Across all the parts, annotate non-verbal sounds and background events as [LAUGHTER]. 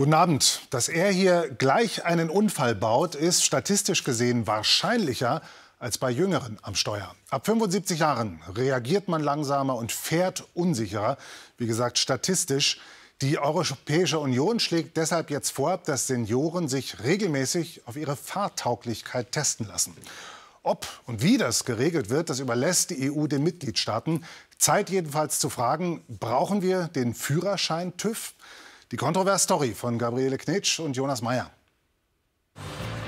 Guten Abend. Dass er hier gleich einen Unfall baut, ist statistisch gesehen wahrscheinlicher als bei Jüngeren am Steuer. Ab 75 Jahren reagiert man langsamer und fährt unsicherer. Wie gesagt, statistisch. Die Europäische Union schlägt deshalb jetzt vor, dass Senioren sich regelmäßig auf ihre Fahrtauglichkeit testen lassen. Ob und wie das geregelt wird, das überlässt die EU den Mitgliedstaaten. Zeit jedenfalls zu fragen, brauchen wir den Führerschein TÜV? Die Kontrovers-Story von Gabriele Knitsch und Jonas Meyer.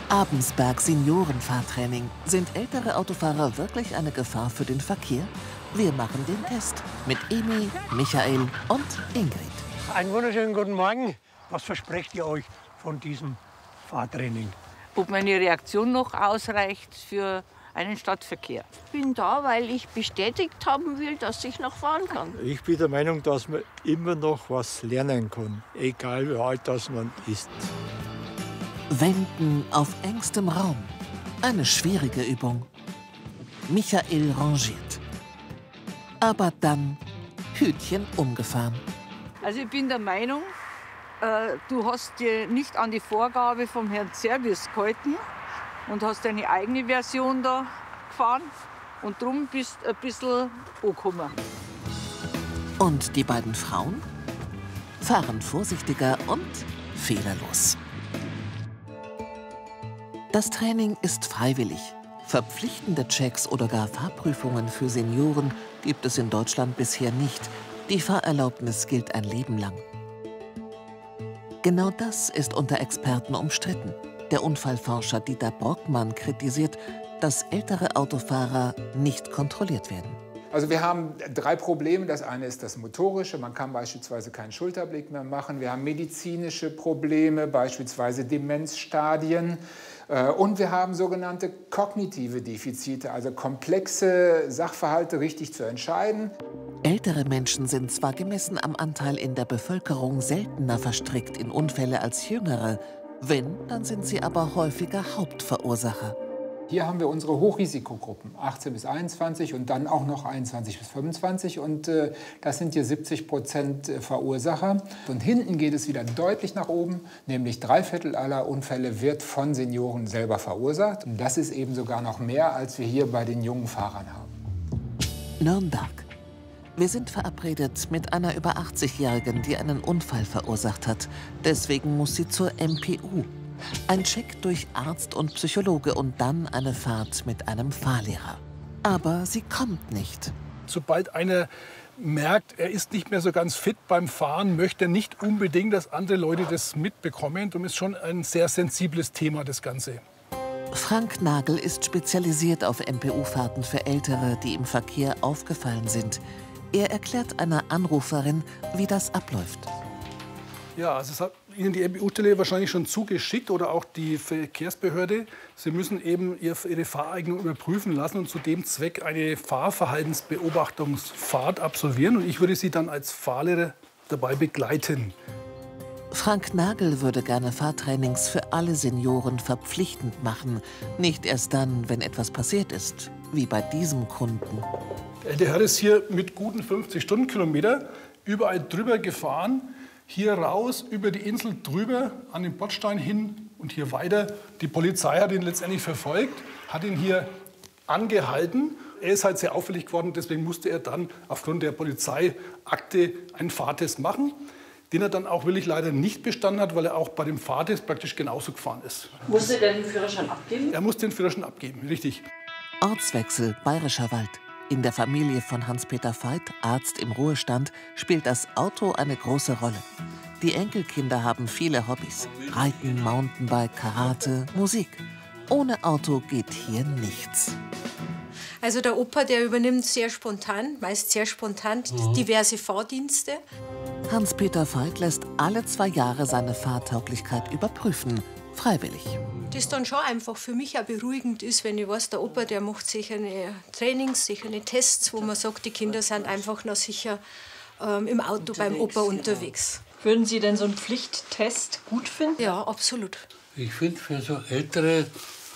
Abensberg Seniorenfahrtraining. Sind ältere Autofahrer wirklich eine Gefahr für den Verkehr? Wir machen den Test mit Emi, Michael und Ingrid. Einen wunderschönen guten Morgen. Was versprecht ihr euch von diesem Fahrtraining? Ob meine Reaktion noch ausreicht für einen Stadtverkehr. Ich bin da, weil ich bestätigt haben will, dass ich noch fahren kann. Ich bin der Meinung, dass man immer noch was lernen kann, egal wie alt das man ist. Wenden auf engstem Raum. Eine schwierige Übung. Michael rangiert. Aber dann Hütchen umgefahren. Also ich bin der Meinung, äh, du hast dir nicht an die Vorgabe vom Herrn Service gehalten und hast deine eigene Version da gefahren und drum bist ein bisschen angekommen. Und die beiden Frauen fahren vorsichtiger und fehlerlos. Das Training ist freiwillig. Verpflichtende Checks oder gar Fahrprüfungen für Senioren gibt es in Deutschland bisher nicht. Die Fahrerlaubnis gilt ein Leben lang. Genau das ist unter Experten umstritten. Der Unfallforscher Dieter Brockmann kritisiert, dass ältere Autofahrer nicht kontrolliert werden. Also wir haben drei Probleme. Das eine ist das motorische. Man kann beispielsweise keinen Schulterblick mehr machen. Wir haben medizinische Probleme, beispielsweise Demenzstadien. Äh, und wir haben sogenannte kognitive Defizite, also komplexe Sachverhalte richtig zu entscheiden. Ältere Menschen sind zwar gemessen am Anteil in der Bevölkerung seltener verstrickt in Unfälle als jüngere, wenn, dann sind sie aber häufiger Hauptverursacher. Hier haben wir unsere Hochrisikogruppen, 18 bis 21 und dann auch noch 21 bis 25. Und äh, das sind hier 70 Prozent äh, Verursacher. Und hinten geht es wieder deutlich nach oben, nämlich drei Viertel aller Unfälle wird von Senioren selber verursacht. Und das ist eben sogar noch mehr, als wir hier bei den jungen Fahrern haben. Nürnberg. Wir sind verabredet mit einer über 80-Jährigen, die einen Unfall verursacht hat. Deswegen muss sie zur MPU. Ein Check durch Arzt und Psychologe und dann eine Fahrt mit einem Fahrlehrer. Aber sie kommt nicht. Sobald einer merkt, er ist nicht mehr so ganz fit beim Fahren, möchte er nicht unbedingt, dass andere Leute das mitbekommen. Und ist schon ein sehr sensibles Thema, das Ganze. Frank Nagel ist spezialisiert auf MPU-Fahrten für Ältere, die im Verkehr aufgefallen sind. Er erklärt einer Anruferin, wie das abläuft. Ja, also es hat Ihnen die MBU-Stelle wahrscheinlich schon zugeschickt oder auch die Verkehrsbehörde. Sie müssen eben Ihre Fahreignung überprüfen lassen und zu dem Zweck eine Fahrverhaltensbeobachtungsfahrt absolvieren. Und ich würde Sie dann als Fahrlehrer dabei begleiten. Frank Nagel würde gerne Fahrtrainings für alle Senioren verpflichtend machen. Nicht erst dann, wenn etwas passiert ist, wie bei diesem Kunden. Der Herr ist hier mit guten 50 Stundenkilometer überall drüber gefahren, hier raus, über die Insel drüber, an den Bordstein hin und hier weiter. Die Polizei hat ihn letztendlich verfolgt, hat ihn hier angehalten. Er ist halt sehr auffällig geworden, deswegen musste er dann aufgrund der Polizeiakte einen Fahrtest machen, den er dann auch wirklich leider nicht bestanden hat, weil er auch bei dem Fahrtest praktisch genauso gefahren ist. Musste er den Führerschein abgeben? Er muss den Führerschein abgeben, richtig. Ortswechsel Bayerischer Wald. In der Familie von Hans-Peter Veit, Arzt im Ruhestand, spielt das Auto eine große Rolle. Die Enkelkinder haben viele Hobbys. Reiten, Mountainbike, Karate, Musik. Ohne Auto geht hier nichts. Also der Opa, der übernimmt sehr spontan, meist sehr spontan, mhm. diverse Fahrdienste. Hans-Peter Veit lässt alle zwei Jahre seine Fahrtauglichkeit überprüfen, freiwillig das dann schon einfach für mich auch beruhigend ist, wenn ich weiß, der Opa, der macht sicher eine Trainings, sicher eine Tests, wo man sagt, die Kinder sind einfach noch sicher ähm, im Auto unterwegs, beim Opa unterwegs. Genau. Würden Sie denn so einen Pflichttest gut finden? Ja, absolut. Ich finde, für so Ältere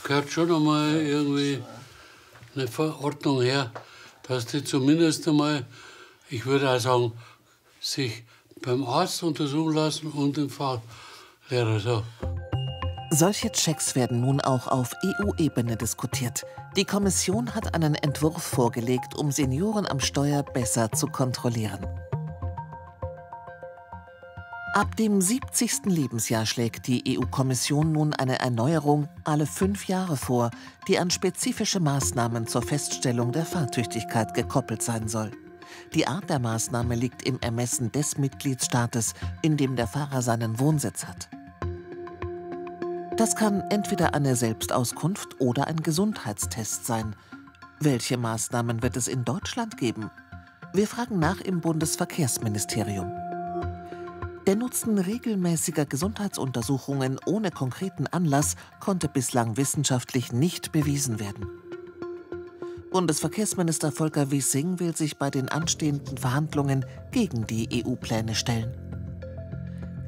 gehört schon einmal irgendwie eine Verordnung her, dass die zumindest einmal, ich würde auch sagen, sich beim Arzt untersuchen lassen und den Fahr Lehrer so. Solche Checks werden nun auch auf EU-Ebene diskutiert. Die Kommission hat einen Entwurf vorgelegt, um Senioren am Steuer besser zu kontrollieren. Ab dem 70. Lebensjahr schlägt die EU-Kommission nun eine Erneuerung alle fünf Jahre vor, die an spezifische Maßnahmen zur Feststellung der Fahrtüchtigkeit gekoppelt sein soll. Die Art der Maßnahme liegt im Ermessen des Mitgliedstaates, in dem der Fahrer seinen Wohnsitz hat. Das kann entweder eine Selbstauskunft oder ein Gesundheitstest sein. Welche Maßnahmen wird es in Deutschland geben? Wir fragen nach im Bundesverkehrsministerium. Der Nutzen regelmäßiger Gesundheitsuntersuchungen ohne konkreten Anlass konnte bislang wissenschaftlich nicht bewiesen werden. Bundesverkehrsminister Volker Wissing will sich bei den anstehenden Verhandlungen gegen die EU-Pläne stellen.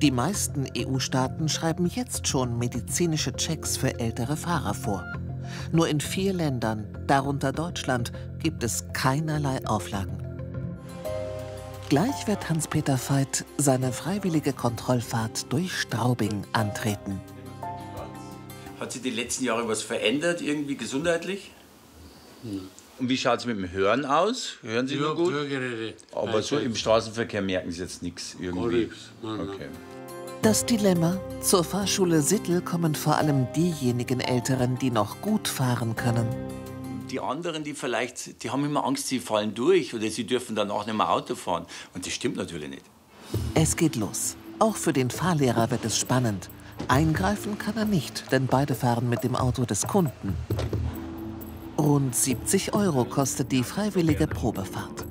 Die meisten EU-Staaten schreiben jetzt schon medizinische Checks für ältere Fahrer vor. Nur in vier Ländern, darunter Deutschland, gibt es keinerlei Auflagen. Gleich wird Hans-Peter Veit seine freiwillige Kontrollfahrt durch Straubing antreten. Hat sich die letzten Jahre was verändert, irgendwie gesundheitlich? Hm. Und wie schaut es mit dem Hören aus? Hören Sie Ja, nur gut? Hörgeräte. Aber Nein, so im Straßenverkehr merken Sie jetzt nichts irgendwie? Okay. Das Dilemma, zur Fahrschule Sittel kommen vor allem diejenigen Älteren, die noch gut fahren können. Die anderen, die vielleicht, die haben immer Angst, sie fallen durch oder sie dürfen danach nicht mehr Auto fahren. Und das stimmt natürlich nicht. Es geht los. Auch für den Fahrlehrer wird es spannend. Eingreifen kann er nicht, denn beide fahren mit dem Auto des Kunden. Rund 70 Euro kostet die freiwillige Probefahrt.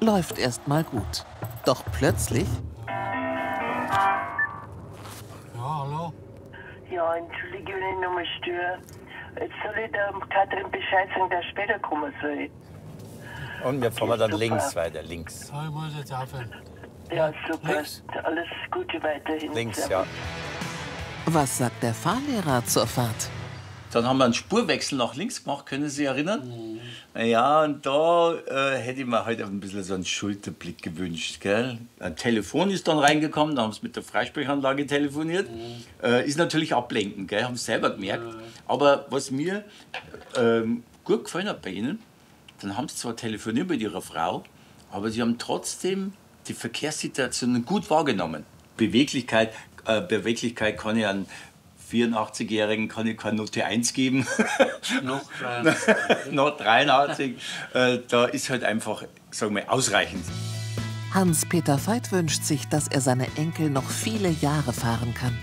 Läuft erst mal gut. Doch plötzlich Ja, hallo? Ja, entschuldige, wenn ich nochmal störe. Jetzt soll ich der Katrin Bescheid sagen, dass später kommen soll. Und wir fahren dann Super. links weiter, links. So, ich muss jetzt aufhören. Ja, super. Links. Alles Gute weiterhin. Links, ja. Was sagt der Fahrlehrer zur Fahrt? Dann haben wir einen Spurwechsel nach links gemacht, können Sie sich erinnern? Ja, und da äh, hätte ich mir halt ein bisschen so einen Schulterblick gewünscht. Gell? Ein Telefon ist dann reingekommen, da haben sie mit der Freisprechanlage telefoniert. Äh, ist natürlich ablenkend, gell? haben sie selber gemerkt. Aber was mir ähm, gut gefallen hat bei Ihnen, dann haben sie zwar telefoniert mit Ihrer Frau, aber sie haben trotzdem die Verkehrssituation gut wahrgenommen. Beweglichkeit, äh, Beweglichkeit kann ich an 84-Jährigen kann ich keine Note 1 geben. [LAUGHS] Noch 83. [LAUGHS] Noch 83. Äh, da ist halt einfach, sagen wir, ausreichend. Hans-Peter Veit wünscht sich, dass er seine Enkel noch viele Jahre fahren kann.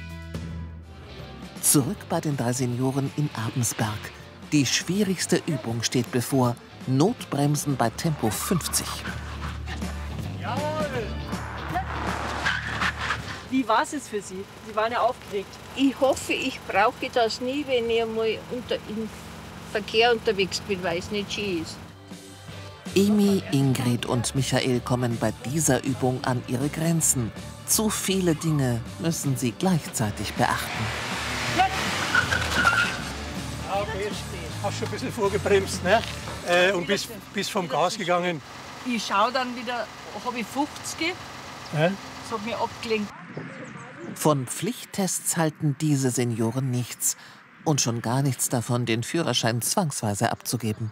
Zurück bei den drei Senioren in Abensberg. Die schwierigste Übung steht bevor. Notbremsen bei Tempo 50. Wie war es jetzt für Sie? Sie waren ja aufgeregt. Ich hoffe, ich brauche das nie, wenn ich mal unter, im Verkehr unterwegs bin, weil es nicht schön ist. Emi, Ingrid und Michael kommen bei dieser Übung an ihre Grenzen. Zu viele Dinge müssen sie gleichzeitig beachten. Okay, hast schon ein bisschen vorgebremst ne? äh, und bist, bist vom Gas gegangen. Ich schaue dann wieder, habe ich 50, Ja? das hat mich abgelenkt. Von Pflichttests halten diese Senioren nichts. Und schon gar nichts davon, den Führerschein zwangsweise abzugeben.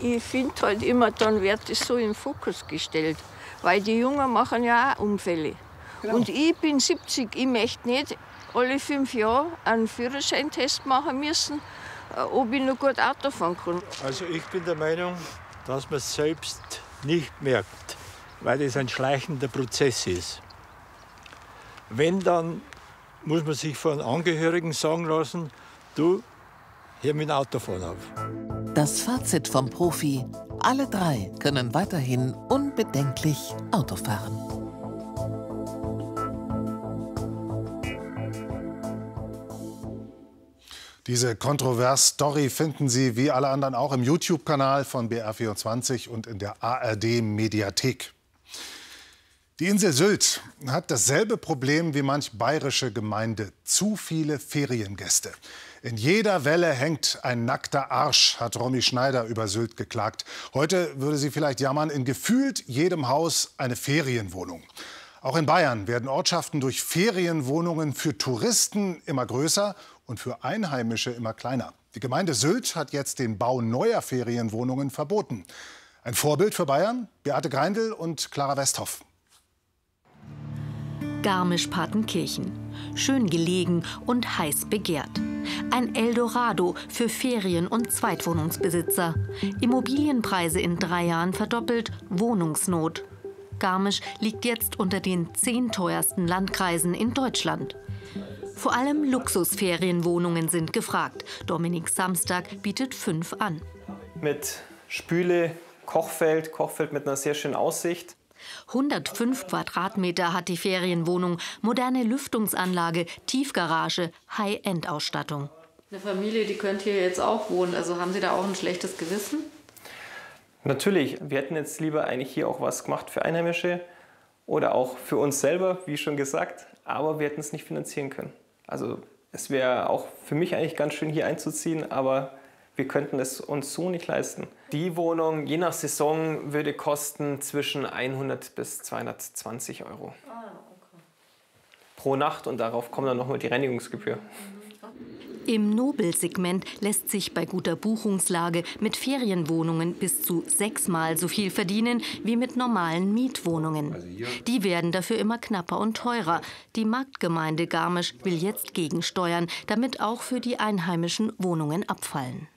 Ich finde halt immer, dann wird es so im Fokus gestellt. Weil die Jungen machen ja auch Unfälle. Und ich bin 70, ich möchte nicht alle fünf Jahre einen Führerscheintest machen müssen, äh, ob ich noch gut Auto fahren kann. Also ich bin der Meinung, dass man es selbst nicht merkt, weil es ein schleichender Prozess ist. Wenn, dann muss man sich von Angehörigen sagen lassen, du, hör mit dem Autofahren auf. Das Fazit vom Profi: Alle drei können weiterhin unbedenklich Auto fahren. Diese Kontrovers-Story finden Sie wie alle anderen auch im YouTube-Kanal von BR24 und in der ARD-Mediathek. Die Insel Sylt hat dasselbe Problem wie manch bayerische Gemeinde. Zu viele Feriengäste. In jeder Welle hängt ein nackter Arsch, hat Romy Schneider über Sylt geklagt. Heute würde sie vielleicht jammern, in gefühlt jedem Haus eine Ferienwohnung. Auch in Bayern werden Ortschaften durch Ferienwohnungen für Touristen immer größer und für Einheimische immer kleiner. Die Gemeinde Sylt hat jetzt den Bau neuer Ferienwohnungen verboten. Ein Vorbild für Bayern? Beate Greindl und Clara Westhoff. Garmisch-Partenkirchen. Schön gelegen und heiß begehrt. Ein Eldorado für Ferien- und Zweitwohnungsbesitzer. Immobilienpreise in drei Jahren verdoppelt, Wohnungsnot. Garmisch liegt jetzt unter den zehn teuersten Landkreisen in Deutschland. Vor allem Luxusferienwohnungen sind gefragt. Dominik Samstag bietet fünf an. Mit Spüle, Kochfeld, Kochfeld mit einer sehr schönen Aussicht. 105 Quadratmeter hat die Ferienwohnung, moderne Lüftungsanlage, Tiefgarage, High-End-Ausstattung. Eine Familie, die könnte hier jetzt auch wohnen. Also haben Sie da auch ein schlechtes Gewissen? Natürlich, wir hätten jetzt lieber eigentlich hier auch was gemacht für Einheimische oder auch für uns selber, wie schon gesagt, aber wir hätten es nicht finanzieren können. Also es wäre auch für mich eigentlich ganz schön hier einzuziehen, aber wir könnten es uns so nicht leisten. Die Wohnung, je nach Saison, würde kosten zwischen 100 bis 220 Euro. Ah, okay. Pro Nacht und darauf kommt dann nochmal die Reinigungsgebühr. Im Nobelsegment lässt sich bei guter Buchungslage mit Ferienwohnungen bis zu sechsmal so viel verdienen wie mit normalen Mietwohnungen. Also Die werden dafür immer knapper und teurer. Die Marktgemeinde Garmisch will jetzt gegensteuern, damit auch für die einheimischen Wohnungen abfallen.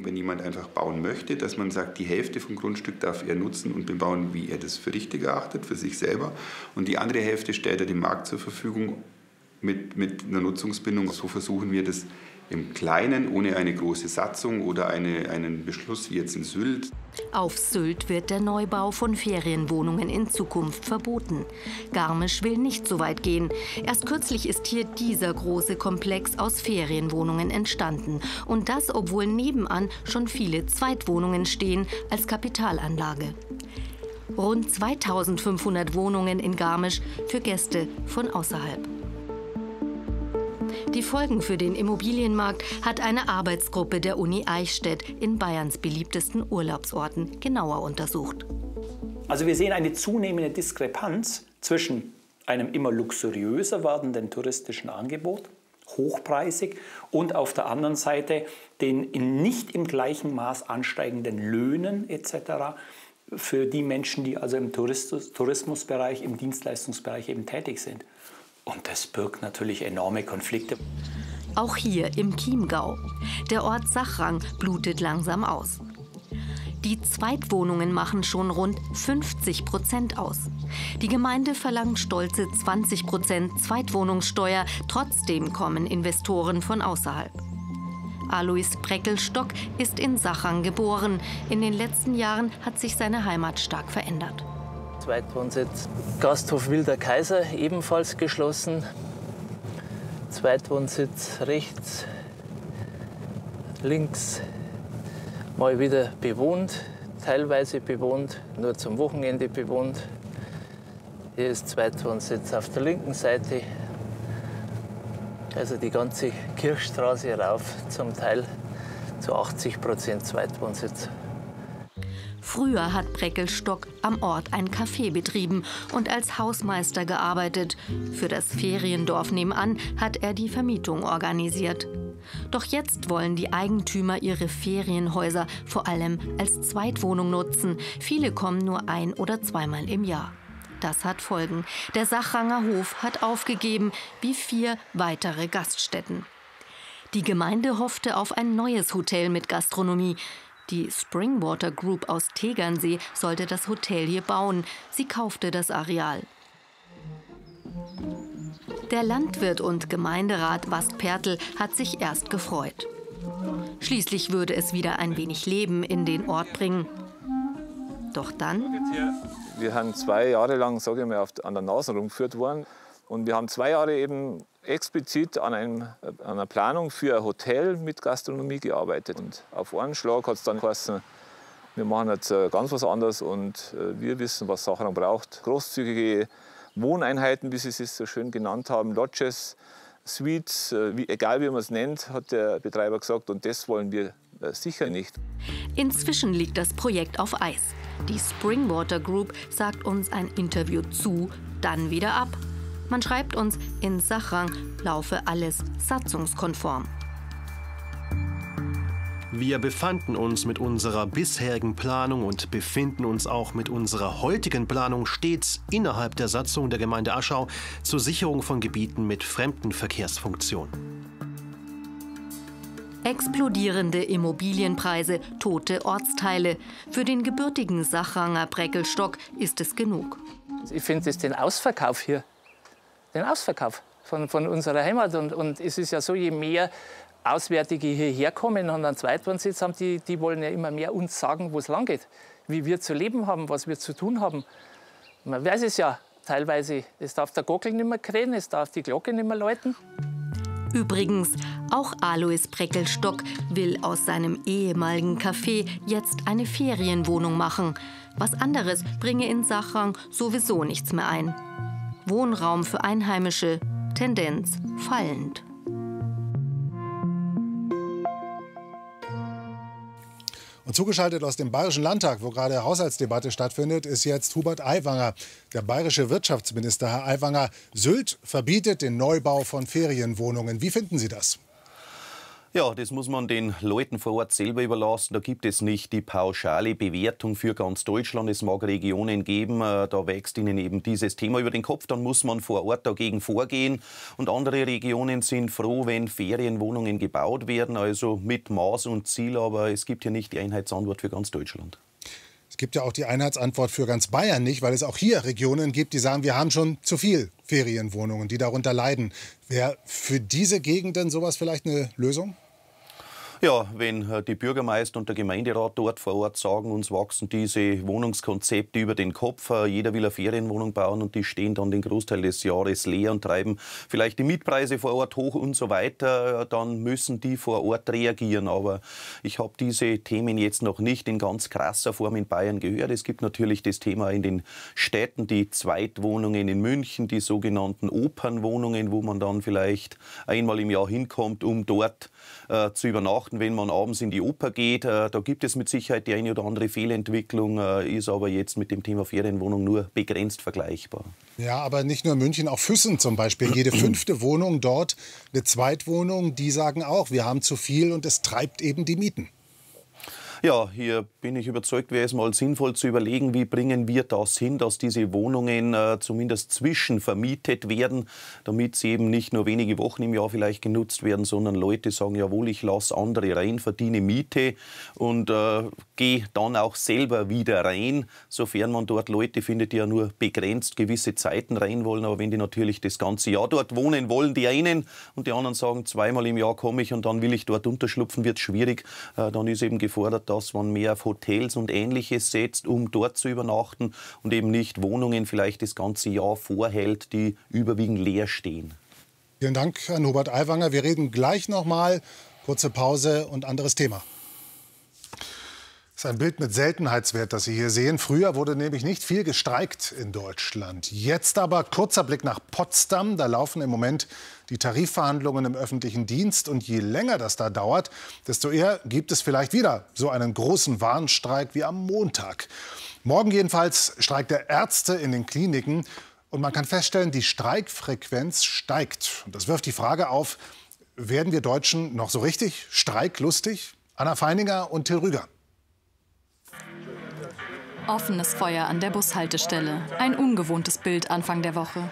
Wenn jemand einfach bauen möchte, dass man sagt, die Hälfte vom Grundstück darf er nutzen und bebauen, wie er das für richtig erachtet, für sich selber. Und die andere Hälfte stellt er dem Markt zur Verfügung mit, mit einer Nutzungsbindung. So versuchen wir das im Kleinen, ohne eine große Satzung oder eine, einen Beschluss wie jetzt in Sylt. Auf Sylt wird der Neubau von Ferienwohnungen in Zukunft verboten. Garmisch will nicht so weit gehen. Erst kürzlich ist hier dieser große Komplex aus Ferienwohnungen entstanden. Und das, obwohl nebenan schon viele Zweitwohnungen stehen als Kapitalanlage. Rund 2500 Wohnungen in Garmisch für Gäste von außerhalb. Die Folgen für den Immobilienmarkt hat eine Arbeitsgruppe der Uni Eichstätt in Bayerns beliebtesten Urlaubsorten genauer untersucht. Also wir sehen eine zunehmende Diskrepanz zwischen einem immer luxuriöser werdenden touristischen Angebot, hochpreisig, und auf der anderen Seite den nicht im gleichen Maß ansteigenden Löhnen etc. für die Menschen, die also im Tourismusbereich, im Dienstleistungsbereich eben tätig sind. Und das birgt natürlich enorme Konflikte. Auch hier im Chiemgau. Der Ort Sachrang blutet langsam aus. Die Zweitwohnungen machen schon rund 50 Prozent aus. Die Gemeinde verlangt stolze 20 Prozent Zweitwohnungssteuer. Trotzdem kommen Investoren von außerhalb. Alois Breckelstock ist in Sachrang geboren. In den letzten Jahren hat sich seine Heimat stark verändert. Zweitwohnsitz Gasthof Wilder Kaiser ebenfalls geschlossen. Zweitwohnsitz rechts, links mal wieder bewohnt, teilweise bewohnt, nur zum Wochenende bewohnt. Hier ist Zweitwohnsitz auf der linken Seite, also die ganze Kirchstraße rauf, zum Teil zu 80 Prozent Zweitwohnsitz. Früher hat Breckelstock am Ort ein Café betrieben und als Hausmeister gearbeitet. Für das Feriendorf nebenan hat er die Vermietung organisiert. Doch jetzt wollen die Eigentümer ihre Ferienhäuser vor allem als Zweitwohnung nutzen. Viele kommen nur ein oder zweimal im Jahr. Das hat Folgen. Der Sachranger Hof hat aufgegeben, wie vier weitere Gaststätten. Die Gemeinde hoffte auf ein neues Hotel mit Gastronomie. Die Springwater Group aus Tegernsee sollte das Hotel hier bauen. Sie kaufte das Areal. Der Landwirt und Gemeinderat Wastpertl hat sich erst gefreut. Schließlich würde es wieder ein wenig Leben in den Ort bringen. Doch dann. Wir haben zwei Jahre lang, sage ich mal, an der Nase rumgeführt worden. Und wir haben zwei Jahre eben explizit an, einem, an, einer Planung für ein Hotel mit Gastronomie gearbeitet. Und auf einen Schlag hat es dann geheißen, wir machen jetzt äh, ganz was anderes und äh, wir wissen, was Sachrang braucht. Großzügige Wohneinheiten, wie Sie es so schön genannt haben, Lodges, Suites, äh, wie, egal wie man es nennt, hat der Betreiber gesagt. Und das wollen wir sicher nicht. Inzwischen liegt das Projekt auf Eis. Die Springwater Group sagt uns ein Interview zu, dann wieder ab. Man schreibt uns, in Sachrang laufe alles satzungskonform. Wir befanden uns mit unserer bisherigen Planung und befinden uns auch mit unserer heutigen Planung stets innerhalb der Satzung der Gemeinde Aschau zur Sicherung von Gebieten mit Fremdenverkehrsfunktion. Explodierende Immobilienpreise, tote Ortsteile. Für den gebürtigen Sachranger Breckelstock ist es genug. Ich finde es den Ausverkauf hier, den Ausverkauf von, von unserer Heimat. Und, und es ist ja so, je mehr Auswärtige hierher kommen und einen Zweitwohnsitz haben, die, die wollen ja immer mehr uns sagen, wo es lang geht, wie wir zu leben haben, was wir zu tun haben. Man weiß es ja teilweise, es darf der Gockel nicht mehr krähen, es darf die Glocke nicht mehr läuten. Übrigens, auch Alois Breckelstock will aus seinem ehemaligen Café jetzt eine Ferienwohnung machen. Was anderes bringe in Sachrang sowieso nichts mehr ein. Wohnraum für Einheimische, Tendenz fallend. Und zugeschaltet aus dem Bayerischen Landtag, wo gerade Haushaltsdebatte stattfindet, ist jetzt Hubert Aiwanger, der bayerische Wirtschaftsminister. Herr Aiwanger, Sylt verbietet den Neubau von Ferienwohnungen. Wie finden Sie das? Ja, das muss man den Leuten vor Ort selber überlassen. Da gibt es nicht die pauschale Bewertung für ganz Deutschland. Es mag Regionen geben, äh, da wächst ihnen eben dieses Thema über den Kopf. Dann muss man vor Ort dagegen vorgehen. Und andere Regionen sind froh, wenn Ferienwohnungen gebaut werden, also mit Maß und Ziel. Aber es gibt hier nicht die Einheitsantwort für ganz Deutschland. Gibt ja auch die Einheitsantwort für ganz Bayern nicht, weil es auch hier Regionen gibt, die sagen, wir haben schon zu viel Ferienwohnungen, die darunter leiden. Wäre für diese Gegenden sowas vielleicht eine Lösung? Ja, wenn äh, die Bürgermeister und der Gemeinderat dort vor Ort sagen, uns wachsen diese Wohnungskonzepte über den Kopf, äh, jeder will eine Ferienwohnung bauen und die stehen dann den Großteil des Jahres leer und treiben vielleicht die Mietpreise vor Ort hoch und so weiter, äh, dann müssen die vor Ort reagieren. Aber ich habe diese Themen jetzt noch nicht in ganz krasser Form in Bayern gehört. Es gibt natürlich das Thema in den Städten, die Zweitwohnungen in München, die sogenannten Opernwohnungen, wo man dann vielleicht einmal im Jahr hinkommt, um dort äh, zu übernachten, wenn man abends in die Oper geht. Äh, da gibt es mit Sicherheit die eine oder andere Fehlentwicklung, äh, ist aber jetzt mit dem Thema Ferienwohnung nur begrenzt vergleichbar. Ja, aber nicht nur München, auch Füssen zum Beispiel. Jede [CLEARS THROAT] fünfte Wohnung dort, eine Zweitwohnung, die sagen auch, wir haben zu viel und es treibt eben die Mieten. Ja, hier bin ich überzeugt, wäre es mal sinnvoll zu überlegen, wie bringen wir das hin, dass diese Wohnungen äh, zumindest zwischenvermietet werden, damit sie eben nicht nur wenige Wochen im Jahr vielleicht genutzt werden, sondern Leute sagen, jawohl, ich lasse andere rein, verdiene Miete und äh, gehe dann auch selber wieder rein, sofern man dort Leute findet, die ja nur begrenzt gewisse Zeiten rein wollen. Aber wenn die natürlich das ganze Jahr dort wohnen wollen, die einen und die anderen sagen, zweimal im Jahr komme ich und dann will ich dort unterschlupfen, wird schwierig. Äh, dann ist eben gefordert, dass man mehr auf Hotels und Ähnliches setzt, um dort zu übernachten und eben nicht Wohnungen vielleicht das ganze Jahr vorhält, die überwiegend leer stehen. Vielen Dank an Hubert Aiwanger. Wir reden gleich noch mal. Kurze Pause und anderes Thema. Das ist ein Bild mit Seltenheitswert, das Sie hier sehen. Früher wurde nämlich nicht viel gestreikt in Deutschland. Jetzt aber kurzer Blick nach Potsdam. Da laufen im Moment die Tarifverhandlungen im öffentlichen Dienst. Und je länger das da dauert, desto eher gibt es vielleicht wieder so einen großen Warnstreik wie am Montag. Morgen jedenfalls streikt der Ärzte in den Kliniken. Und man kann feststellen, die Streikfrequenz steigt. Und das wirft die Frage auf, werden wir Deutschen noch so richtig streiklustig? Anna Feininger und Till Rüger. Offenes Feuer an der Bushaltestelle. Ein ungewohntes Bild Anfang der Woche.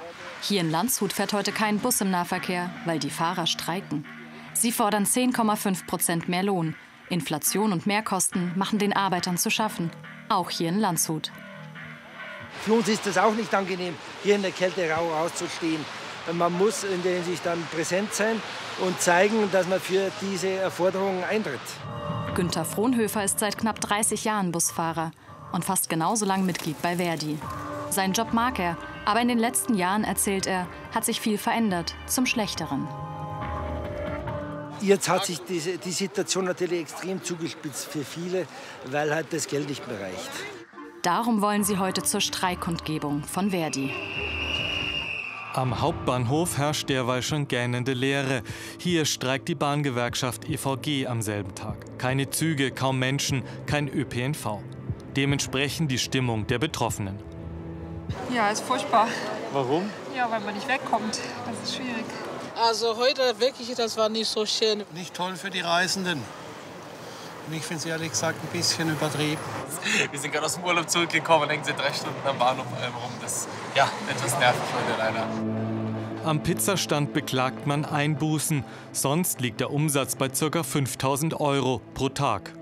Hier in Landshut fährt heute kein Bus im Nahverkehr, weil die Fahrer streiken. Sie fordern 10,5 Prozent mehr Lohn. Inflation und Mehrkosten machen den Arbeitern zu schaffen. Auch hier in Landshut. Für uns ist es auch nicht angenehm, hier in der Kälte rau auszustehen. Man muss in der Hinsicht dann präsent sein und zeigen, dass man für diese Erforderungen eintritt. Günter Frohnhöfer ist seit knapp 30 Jahren Busfahrer und fast genauso lang Mitglied bei Verdi. Seinen Job mag er, aber in den letzten Jahren, erzählt er, hat sich viel verändert, zum Schlechteren. Jetzt hat sich diese, die Situation natürlich extrem zugespitzt für viele, weil halt das Geld nicht mehr reicht. Darum wollen sie heute zur Streikkundgebung von Verdi. Am Hauptbahnhof herrscht derweil schon gähnende Leere. Hier streikt die Bahngewerkschaft EVG am selben Tag. Keine Züge, kaum Menschen, kein ÖPNV. Dementsprechend die Stimmung der Betroffenen. Ja, ist furchtbar. Warum? Ja, weil man nicht wegkommt. Das ist schwierig. Also heute wirklich, das war nicht so schön. Nicht toll für die Reisenden. Und ich finde es ehrlich gesagt ein bisschen übertrieben. Wir sind gerade aus dem Urlaub zurückgekommen, hängen seit drei Stunden am Bahnhof rum. Das ist ja etwas nervig heute leider. Am Pizzastand beklagt man Einbußen. Sonst liegt der Umsatz bei ca. 5000 Euro pro Tag.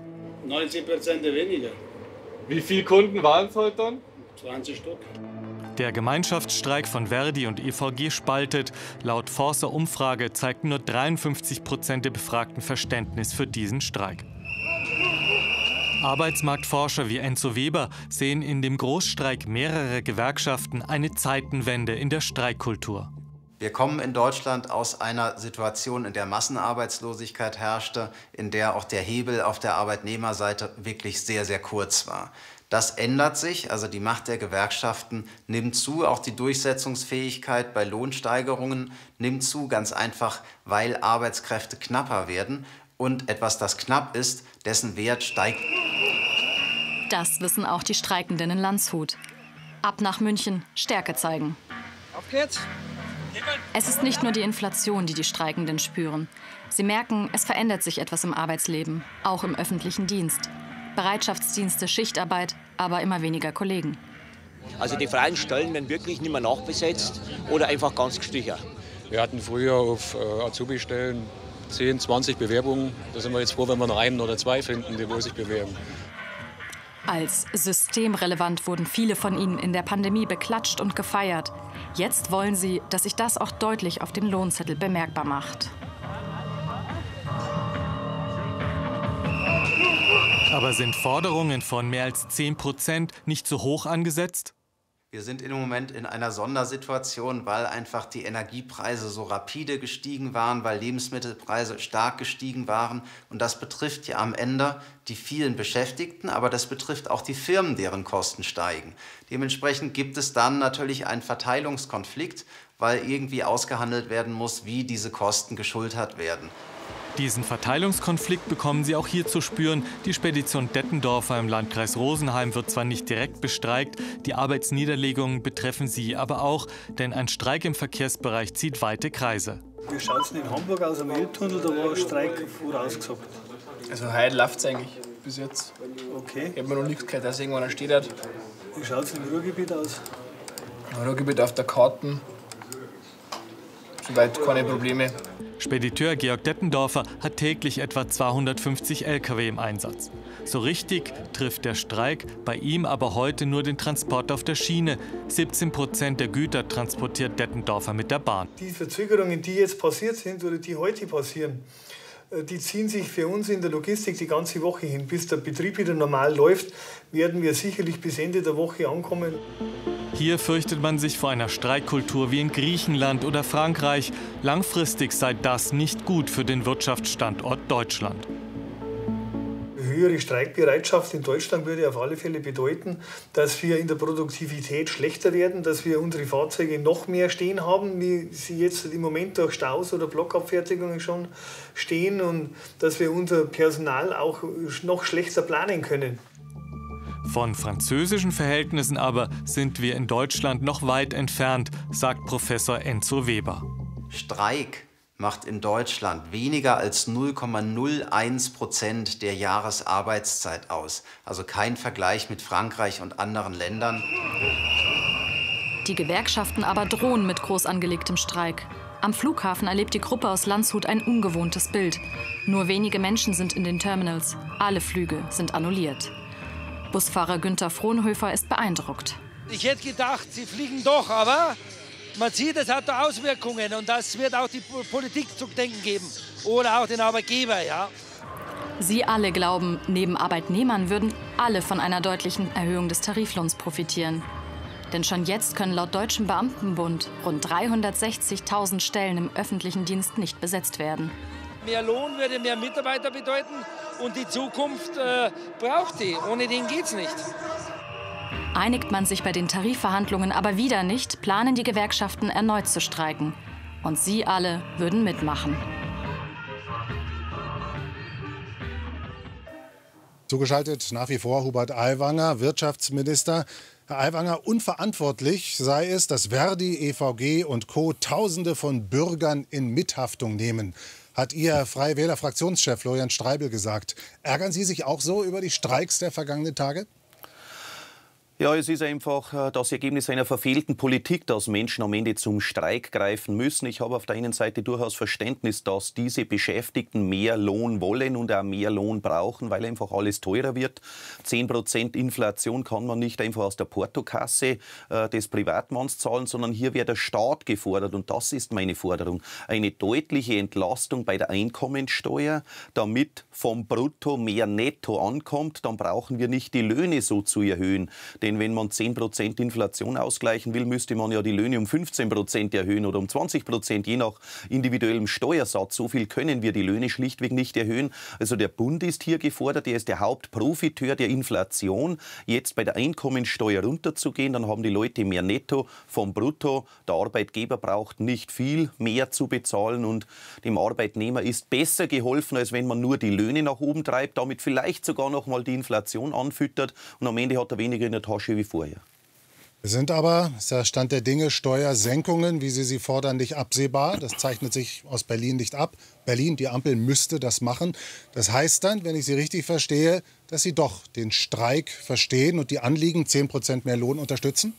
90 Prozent weniger. Wie viele Kunden waren es heute dann? 20 Stück. Der Gemeinschaftsstreik von Verdi und EVG spaltet. Laut Forcer Umfrage zeigten nur 53 Prozent der Befragten Verständnis für diesen Streik. Arbeitsmarktforscher wie Enzo Weber sehen in dem Großstreik mehrerer Gewerkschaften eine Zeitenwende in der Streikkultur. Wir kommen in Deutschland aus einer Situation, in der Massenarbeitslosigkeit herrschte, in der auch der Hebel auf der Arbeitnehmerseite wirklich sehr, sehr kurz war. Das ändert sich, also die Macht der Gewerkschaften nimmt zu, auch die Durchsetzungsfähigkeit bei Lohnsteigerungen nimmt zu, ganz einfach, weil Arbeitskräfte knapper werden und etwas, das knapp ist, dessen Wert steigt. Das wissen auch die Streikenden in Landshut. Ab nach München, Stärke zeigen. Auf geht's! Es ist nicht nur die Inflation, die die Streikenden spüren. Sie merken, es verändert sich etwas im Arbeitsleben, auch im öffentlichen Dienst. Bereitschaftsdienste, Schichtarbeit, aber immer weniger Kollegen. Also die freien Stellen werden wirklich nicht mehr nachbesetzt oder einfach ganz gestrichen. Wir hatten früher auf äh, Azubi-Stellen 10, 20 Bewerbungen. Da sind wir jetzt froh, wenn wir noch einen oder zwei finden, die wohl sich bewerben. Als systemrelevant wurden viele von ihnen in der Pandemie beklatscht und gefeiert. Jetzt wollen sie, dass sich das auch deutlich auf den Lohnzettel bemerkbar macht. Aber sind Forderungen von mehr als 10 Prozent nicht zu hoch angesetzt? Wir sind im Moment in einer Sondersituation, weil einfach die Energiepreise so rapide gestiegen waren, weil Lebensmittelpreise stark gestiegen waren. Und das betrifft ja am Ende die vielen Beschäftigten, aber das betrifft auch die Firmen, deren Kosten steigen. Dementsprechend gibt es dann natürlich einen Verteilungskonflikt, weil irgendwie ausgehandelt werden muss, wie diese Kosten geschultert werden. Diesen Verteilungskonflikt bekommen Sie auch hier zu spüren. Die Spedition Dettendorfer im Landkreis Rosenheim wird zwar nicht direkt bestreikt, die Arbeitsniederlegungen betreffen sie aber auch, denn ein Streik im Verkehrsbereich zieht weite Kreise. Wie schaut es denn in Hamburg aus am Elbtunnel? Da war ein Streik vorausgesagt. Also heute läuft es eigentlich bis jetzt. Okay. Ich habe mir noch nichts gehört, dass irgendwann steht hat. Wie schaut es im Ruhrgebiet aus? Ruhrgebiet auf der Karten. Soweit keine Probleme. Spediteur Georg Dettendorfer hat täglich etwa 250 Lkw im Einsatz. So richtig trifft der Streik bei ihm aber heute nur den Transport auf der Schiene. 17 Prozent der Güter transportiert Dettendorfer mit der Bahn. Die Verzögerungen, die jetzt passiert sind oder die heute passieren, äh, die ziehen sich für uns in der Logistik die ganze Woche hin. Bis der Betrieb wieder normal läuft, werden wir sicherlich bis Ende der Woche ankommen. Hier fürchtet man sich vor einer Streikkultur wie in Griechenland oder Frankreich. Langfristig sei das nicht gut für den Wirtschaftsstandort Deutschland. Höhere Streikbereitschaft in Deutschland würde auf alle Fälle bedeuten, dass wir in der Produktivität schlechter werden, dass wir unsere Fahrzeuge noch mehr stehen haben, wie sie jetzt im Moment durch Staus oder Blockabfertigungen schon stehen und dass wir unser Personal auch noch schlechter planen können. Von französischen Verhältnissen aber sind wir in Deutschland noch weit entfernt, sagt Professor Enzo Weber. Streik macht in Deutschland weniger als 0,01 Prozent der Jahresarbeitszeit aus. Also kein Vergleich mit Frankreich und anderen Ländern. Die Gewerkschaften aber drohen mit groß angelegtem Streik. Am Flughafen erlebt die Gruppe aus Landshut ein ungewohntes Bild. Nur wenige Menschen sind in den Terminals. Alle Flüge sind annulliert. Busfahrer Günther Frohnhöfer ist beeindruckt. Ich hätte gedacht, sie fliegen doch, aber man sieht, es hat Auswirkungen und das wird auch die Politik zu denken geben oder auch den Arbeitgeber, ja. Sie alle glauben, neben Arbeitnehmern würden alle von einer deutlichen Erhöhung des Tariflohns profitieren. Denn schon jetzt können laut Deutschem Beamtenbund rund 360.000 Stellen im öffentlichen Dienst nicht besetzt werden. Mehr Lohn würde mehr Mitarbeiter bedeuten und die Zukunft äh, braucht die. Ohne den geht's nicht. Einigt man sich bei den Tarifverhandlungen aber wieder nicht, planen die Gewerkschaften erneut zu streiken. Und sie alle würden mitmachen. Zugeschaltet nach wie vor Hubert Aiwanger, Wirtschaftsminister. Herr Aiwanger, unverantwortlich sei es, dass Verdi, EVG und Co. Tausende von Bürgern in Mithaftung nehmen, hat Ihr Freie Wähler Fraktionschef Florian Streibel gesagt. Ärgern Sie sich auch so über die Streiks der vergangenen Tage? Ja, es ist einfach äh, das Ergebnis einer verfehlten Politik, dass Menschen am Ende zum Streik greifen müssen. Ich habe auf der einen Seite durchaus Verständnis, dass diese Beschäftigten mehr Lohn wollen und auch mehr Lohn brauchen, weil einfach alles teurer wird. Zehn Prozent Inflation kann man nicht einfach aus der Portokasse äh, des Privatmanns zahlen, sondern hier wäre der Staat gefordert. Und das ist meine Forderung. Eine deutliche Entlastung bei der Einkommensteuer, damit vom Brutto mehr Netto ankommt. Dann brauchen wir nicht die Löhne so zu erhöhen. Denn wenn man 10% Inflation ausgleichen will, müsste man ja die Löhne um 15% erhöhen oder um 20%, je nach individuellem Steuersatz. So viel können wir die Löhne schlichtweg nicht erhöhen. Also der Bund ist hier gefordert, er ist der Hauptprofiteur der Inflation. Jetzt bei der Einkommensteuer runterzugehen, dann haben die Leute mehr Netto vom Brutto. Der Arbeitgeber braucht nicht viel mehr zu bezahlen und dem Arbeitnehmer ist besser geholfen, als wenn man nur die Löhne nach oben treibt, damit vielleicht sogar noch mal die Inflation anfüttert und am Ende hat er weniger in der Tasche Tasche wie vorher. Es sind aber, ist der Stand der Dinge, Steuersenkungen, wie Sie sie fordern, nicht absehbar. Das zeichnet sich aus Berlin nicht ab. Berlin, die Ampel müsste das machen. Das heißt dann, wenn ich Sie richtig verstehe, dass Sie doch den Streik verstehen und die Anliegen 10 Prozent mehr Lohn unterstützen?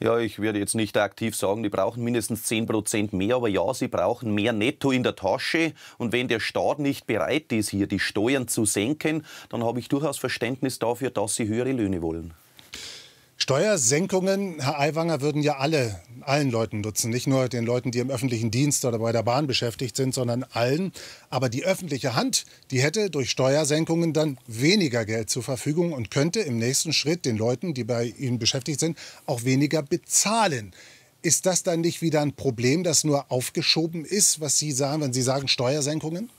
Ja, ich würde jetzt nicht aktiv sagen, die brauchen mindestens 10 Prozent mehr, aber ja, sie brauchen mehr Netto in der Tasche. Und wenn der Staat nicht bereit ist, hier die Steuern zu senken, dann habe ich durchaus Verständnis dafür, dass sie höhere Löhne wollen. Steuersenkungen, Herr Aiwanger, würden ja alle, allen Leuten nutzen. Nicht nur den Leuten, die im öffentlichen Dienst oder bei der Bahn beschäftigt sind, sondern allen. Aber die öffentliche Hand, die hätte durch Steuersenkungen dann weniger Geld zur Verfügung und könnte im nächsten Schritt den Leuten, die bei ihnen beschäftigt sind, auch weniger bezahlen. Ist das dann nicht wieder ein Problem, das nur aufgeschoben ist, was Sie sagen, wenn Sie sagen Steuersenkungen?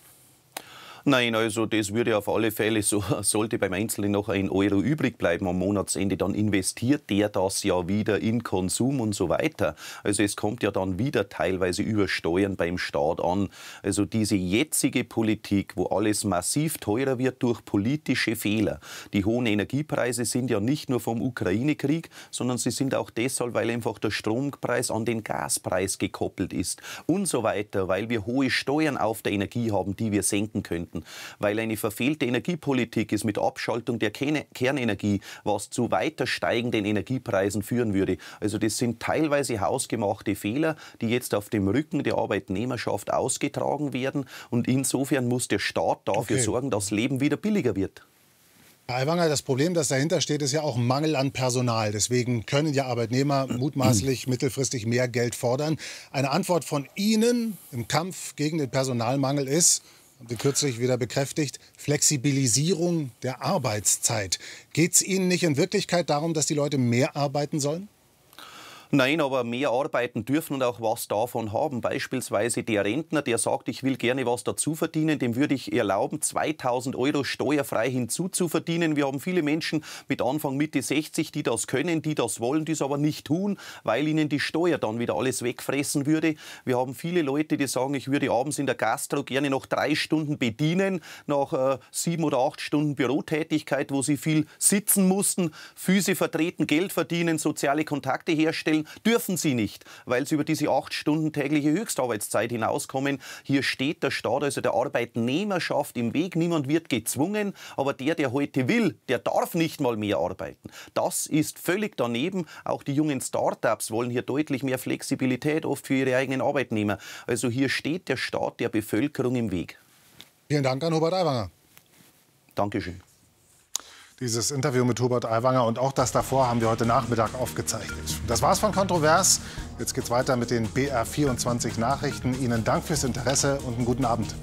Nein, also das würde auf alle Fälle so, [LAUGHS] sollte beim Einzelnen noch ein Euro übrig bleiben am Monatsende, dann investiert der das ja wieder in Konsum und so weiter. Also es kommt ja dann wieder teilweise über Steuern beim Staat an. Also diese jetzige Politik, wo alles massiv teurer wird durch politische Fehler. Die hohen Energiepreise sind ja nicht nur vom Ukraine-Krieg, sondern sie sind auch deshalb, weil einfach der Strompreis an den Gaspreis gekoppelt ist und so weiter, weil wir hohe Steuern auf der Energie haben, die wir senken könnten. Monaten, weil eine verfehlte Energiepolitik ist mit Abschaltung der Kernenergie, was zu weiter steigenden Energiepreisen führen würde. Also das sind teilweise hausgemachte Fehler, die jetzt auf dem Rücken der Arbeitnehmerschaft ausgetragen werden. Und insofern muss der Staat dafür okay. sorgen, dass Leben wieder billiger wird. Herr Aiwanger, das Problem, das dahinter steht, ist ja auch Mangel an Personal. Deswegen können ja Arbeitnehmer [CLEARS THROAT] mutmaßlich mittelfristig mehr Geld fordern. Eine Antwort von Ihnen im Kampf gegen den Personalmangel ist, haben Sie kürzlich wieder bekräftigt, Flexibilisierung der Arbeitszeit. Geht es Ihnen nicht in Wirklichkeit darum, dass die Leute mehr arbeiten sollen? Nein, aber mehr arbeiten dürfen und auch was davon haben. Beispielsweise der Rentner, der sagt, ich will gerne was dazu verdienen, dem würde ich erlauben, 2000 Euro steuerfrei hinzuzuverdienen. Wir haben viele Menschen mit Anfang Mitte 60, die das können, die das wollen, die es aber nicht tun, weil ihnen die Steuer dann wieder alles wegfressen würde. Wir haben viele Leute, die sagen, ich würde abends in der Gastro gerne noch drei Stunden bedienen, nach äh, sieben oder acht Stunden Bürotätigkeit, wo sie viel sitzen mussten, Füße vertreten, Geld verdienen, soziale Kontakte herstellen stellen, dürfen sie nicht, weil sie über diese acht Stunden tägliche Höchstarbeitszeit hinauskommen. Hier steht der Staat, also der Arbeitnehmerschaft im Weg. Niemand wird gezwungen, aber der, der heute will, der darf nicht mal mehr arbeiten. Das ist völlig daneben. Auch die jungen Start-ups wollen hier deutlich mehr Flexibilität, oft für ihre eigenen Arbeitnehmer. Also hier steht der Staat der Bevölkerung im Weg. Vielen Dank an Hubert Aiwanger. Dankeschön. Dieses Interview mit Hubert Aiwanger und auch das davor haben wir heute Nachmittag aufgezeichnet. Das war's von Kontrovers. Jetzt geht's weiter mit den BR24 Nachrichten. Ihnen Dank fürs Interesse und einen guten Abend.